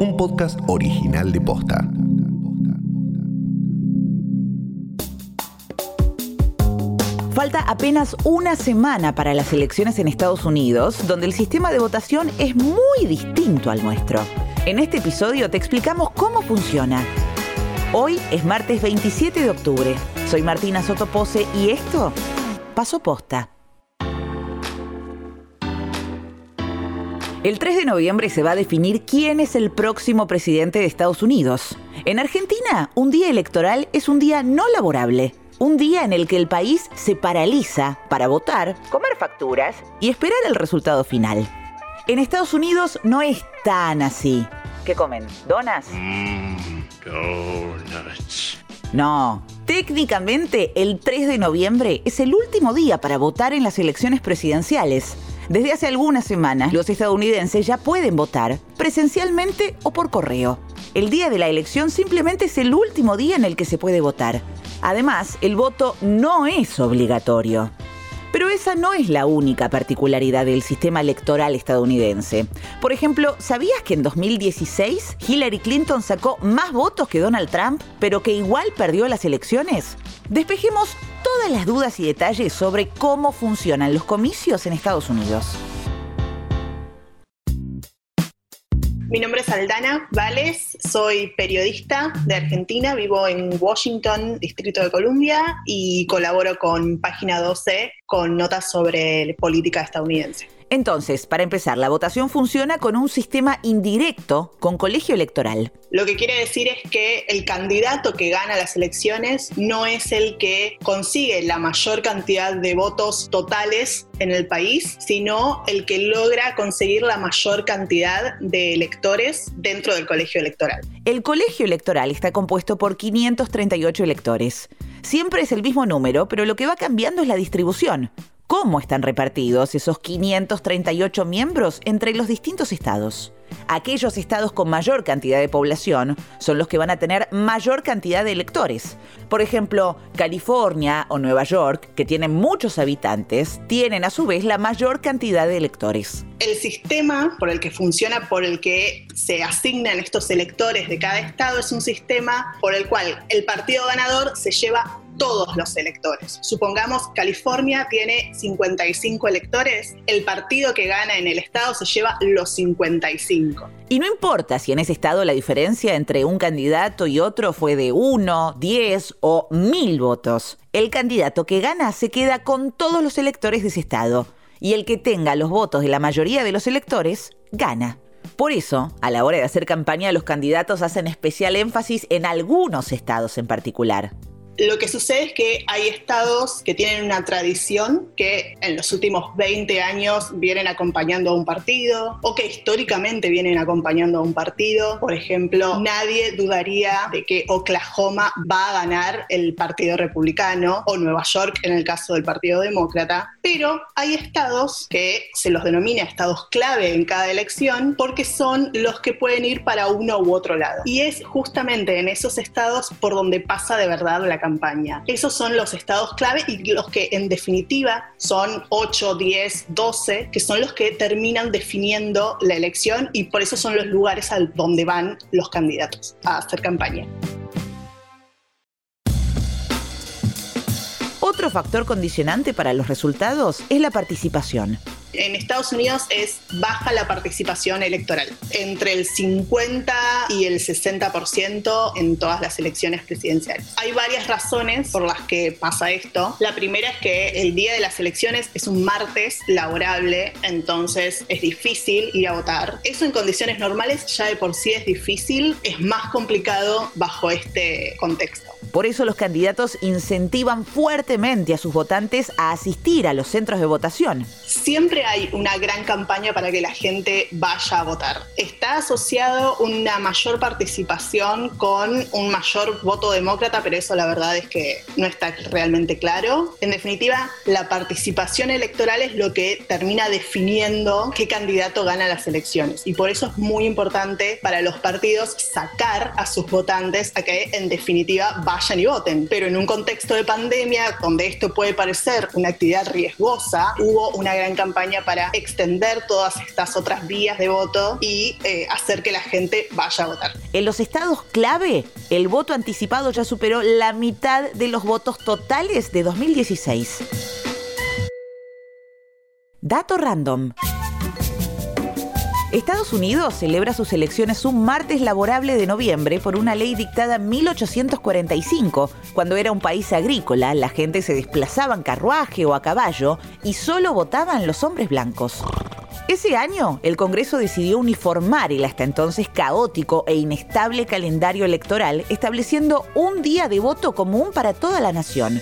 un podcast original de Posta. Falta apenas una semana para las elecciones en Estados Unidos, donde el sistema de votación es muy distinto al nuestro. En este episodio te explicamos cómo funciona. Hoy es martes 27 de octubre. Soy Martina Sotopose y esto pasó posta. El 3 de noviembre se va a definir quién es el próximo presidente de Estados Unidos. En Argentina, un día electoral es un día no laborable. Un día en el que el país se paraliza para votar, comer facturas y esperar el resultado final. En Estados Unidos no es tan así. ¿Qué comen? ¿Donas? Donuts. No. Técnicamente, el 3 de noviembre es el último día para votar en las elecciones presidenciales. Desde hace algunas semanas, los estadounidenses ya pueden votar presencialmente o por correo. El día de la elección simplemente es el último día en el que se puede votar. Además, el voto no es obligatorio. Pero esa no es la única particularidad del sistema electoral estadounidense. Por ejemplo, ¿sabías que en 2016 Hillary Clinton sacó más votos que Donald Trump, pero que igual perdió las elecciones? Despejemos todas las dudas y detalles sobre cómo funcionan los comicios en Estados Unidos. Mi nombre es Aldana Vales, soy periodista de Argentina, vivo en Washington, Distrito de Columbia, y colaboro con Página 12 con notas sobre política estadounidense. Entonces, para empezar, la votación funciona con un sistema indirecto con colegio electoral. Lo que quiere decir es que el candidato que gana las elecciones no es el que consigue la mayor cantidad de votos totales en el país, sino el que logra conseguir la mayor cantidad de electores dentro del colegio electoral. El colegio electoral está compuesto por 538 electores. Siempre es el mismo número, pero lo que va cambiando es la distribución cómo están repartidos esos 538 miembros entre los distintos estados. Aquellos estados con mayor cantidad de población son los que van a tener mayor cantidad de electores. Por ejemplo, California o Nueva York, que tienen muchos habitantes, tienen a su vez la mayor cantidad de electores. El sistema por el que funciona, por el que se asignan estos electores de cada estado, es un sistema por el cual el partido ganador se lleva todos los electores. Supongamos California tiene 55 electores, el partido que gana en el estado se lleva los 55. Y no importa si en ese estado la diferencia entre un candidato y otro fue de 1, 10 o 1000 votos. El candidato que gana se queda con todos los electores de ese estado. Y el que tenga los votos de la mayoría de los electores, gana. Por eso, a la hora de hacer campaña, los candidatos hacen especial énfasis en algunos estados en particular. Lo que sucede es que hay estados que tienen una tradición que en los últimos 20 años vienen acompañando a un partido o que históricamente vienen acompañando a un partido. Por ejemplo, nadie dudaría de que Oklahoma va a ganar el Partido Republicano o Nueva York en el caso del Partido Demócrata, pero hay estados que se los denomina estados clave en cada elección porque son los que pueden ir para uno u otro lado. Y es justamente en esos estados por donde pasa de verdad la campaña esos son los estados clave y los que en definitiva son 8, 10, 12, que son los que terminan definiendo la elección y por eso son los lugares al donde van los candidatos a hacer campaña. Factor condicionante para los resultados es la participación en Estados Unidos es baja la participación electoral, entre el 50 y el 60% en todas las elecciones presidenciales. Hay varias razones por las que pasa esto. La primera es que el día de las elecciones es un martes laborable, entonces es difícil ir a votar. Eso en condiciones normales ya de por sí es difícil, es más complicado bajo este contexto. Por eso los candidatos incentivan fuertemente a sus votantes a asistir a los centros de votación. Siempre hay una gran campaña para que la gente vaya a votar. Está asociado una mayor participación con un mayor voto demócrata, pero eso la verdad es que no está realmente claro. En definitiva, la participación electoral es lo que termina definiendo qué candidato gana las elecciones. Y por eso es muy importante para los partidos sacar a sus votantes a que en definitiva vayan vayan y voten. Pero en un contexto de pandemia, donde esto puede parecer una actividad riesgosa, hubo una gran campaña para extender todas estas otras vías de voto y eh, hacer que la gente vaya a votar. En los estados clave, el voto anticipado ya superó la mitad de los votos totales de 2016. Dato random. Estados Unidos celebra sus elecciones un martes laborable de noviembre por una ley dictada en 1845. Cuando era un país agrícola, la gente se desplazaba en carruaje o a caballo y solo votaban los hombres blancos. Ese año, el Congreso decidió uniformar el hasta entonces caótico e inestable calendario electoral, estableciendo un día de voto común para toda la nación,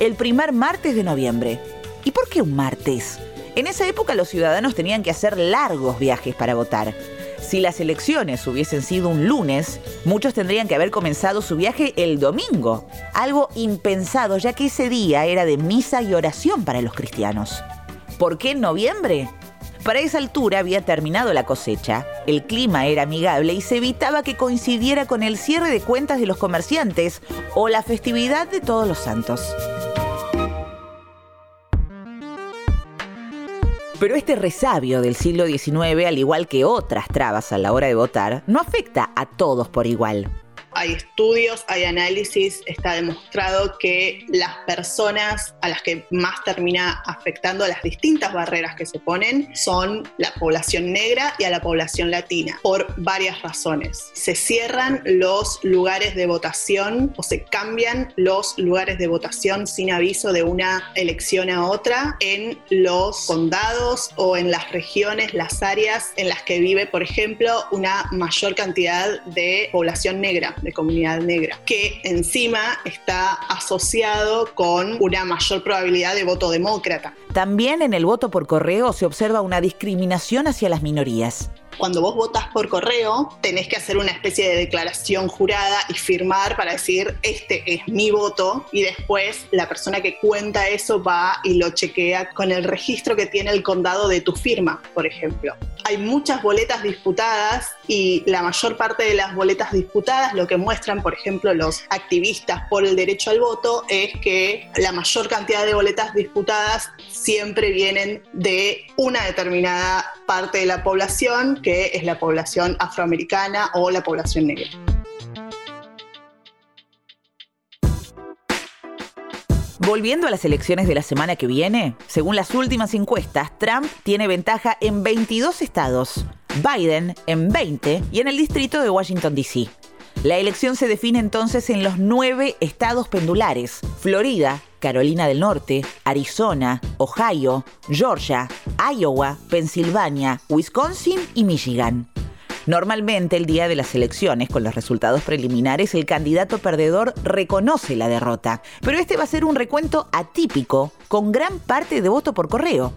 el primer martes de noviembre. ¿Y por qué un martes? En esa época los ciudadanos tenían que hacer largos viajes para votar. Si las elecciones hubiesen sido un lunes, muchos tendrían que haber comenzado su viaje el domingo, algo impensado ya que ese día era de misa y oración para los cristianos. ¿Por qué en noviembre? Para esa altura había terminado la cosecha, el clima era amigable y se evitaba que coincidiera con el cierre de cuentas de los comerciantes o la festividad de todos los santos. Pero este resabio del siglo XIX, al igual que otras trabas a la hora de votar, no afecta a todos por igual hay estudios, hay análisis, está demostrado que las personas a las que más termina afectando las distintas barreras que se ponen son la población negra y a la población latina, por varias razones. Se cierran los lugares de votación o se cambian los lugares de votación sin aviso de una elección a otra en los condados o en las regiones, las áreas en las que vive, por ejemplo, una mayor cantidad de población negra comunidad negra, que encima está asociado con una mayor probabilidad de voto demócrata. También en el voto por correo se observa una discriminación hacia las minorías cuando vos votas por correo, tenés que hacer una especie de declaración jurada y firmar para decir, este es mi voto, y después la persona que cuenta eso va y lo chequea con el registro que tiene el condado de tu firma, por ejemplo. Hay muchas boletas disputadas y la mayor parte de las boletas disputadas lo que muestran, por ejemplo, los activistas por el derecho al voto es que la mayor cantidad de boletas disputadas siempre vienen de una determinada parte de la población que es la población afroamericana o la población negra. Volviendo a las elecciones de la semana que viene, según las últimas encuestas, Trump tiene ventaja en 22 estados, Biden en 20 y en el distrito de Washington, D.C. La elección se define entonces en los nueve estados pendulares, Florida, Carolina del Norte, Arizona, Ohio, Georgia, Iowa, Pensilvania, Wisconsin y Michigan. Normalmente el día de las elecciones, con los resultados preliminares, el candidato perdedor reconoce la derrota, pero este va a ser un recuento atípico, con gran parte de voto por correo.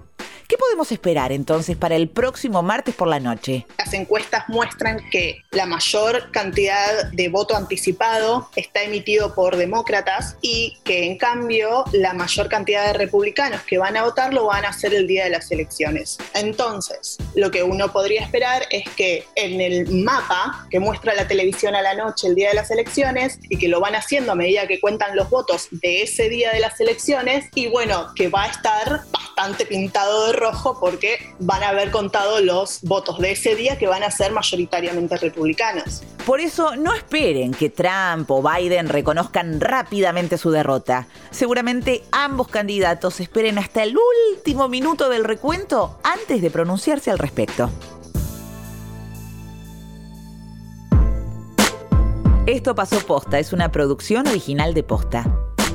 ¿Qué podemos esperar entonces para el próximo martes por la noche? Las encuestas muestran que la mayor cantidad de voto anticipado está emitido por demócratas y que en cambio la mayor cantidad de republicanos que van a votar lo van a hacer el día de las elecciones. Entonces, lo que uno podría esperar es que en el mapa que muestra la televisión a la noche el día de las elecciones y que lo van haciendo a medida que cuentan los votos de ese día de las elecciones y bueno, que va a estar bastante pintado de rojo porque van a haber contado los votos de ese día que van a ser mayoritariamente republicanos. Por eso no esperen que Trump o Biden reconozcan rápidamente su derrota. Seguramente ambos candidatos esperen hasta el último minuto del recuento antes de pronunciarse al respecto. Esto pasó posta, es una producción original de posta.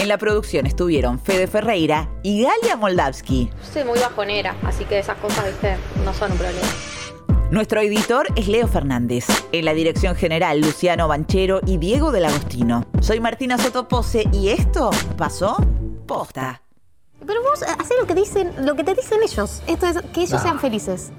En la producción estuvieron Fede Ferreira y Galia Moldavsky. soy muy bajonera, así que esas cosas, viste, no son un problema. Nuestro editor es Leo Fernández. En la dirección general, Luciano Banchero y Diego del Agostino. Soy Martina Sotopose y esto pasó posta. Pero vos haces lo que dicen, lo que te dicen ellos. Esto es que ellos No. sean felices.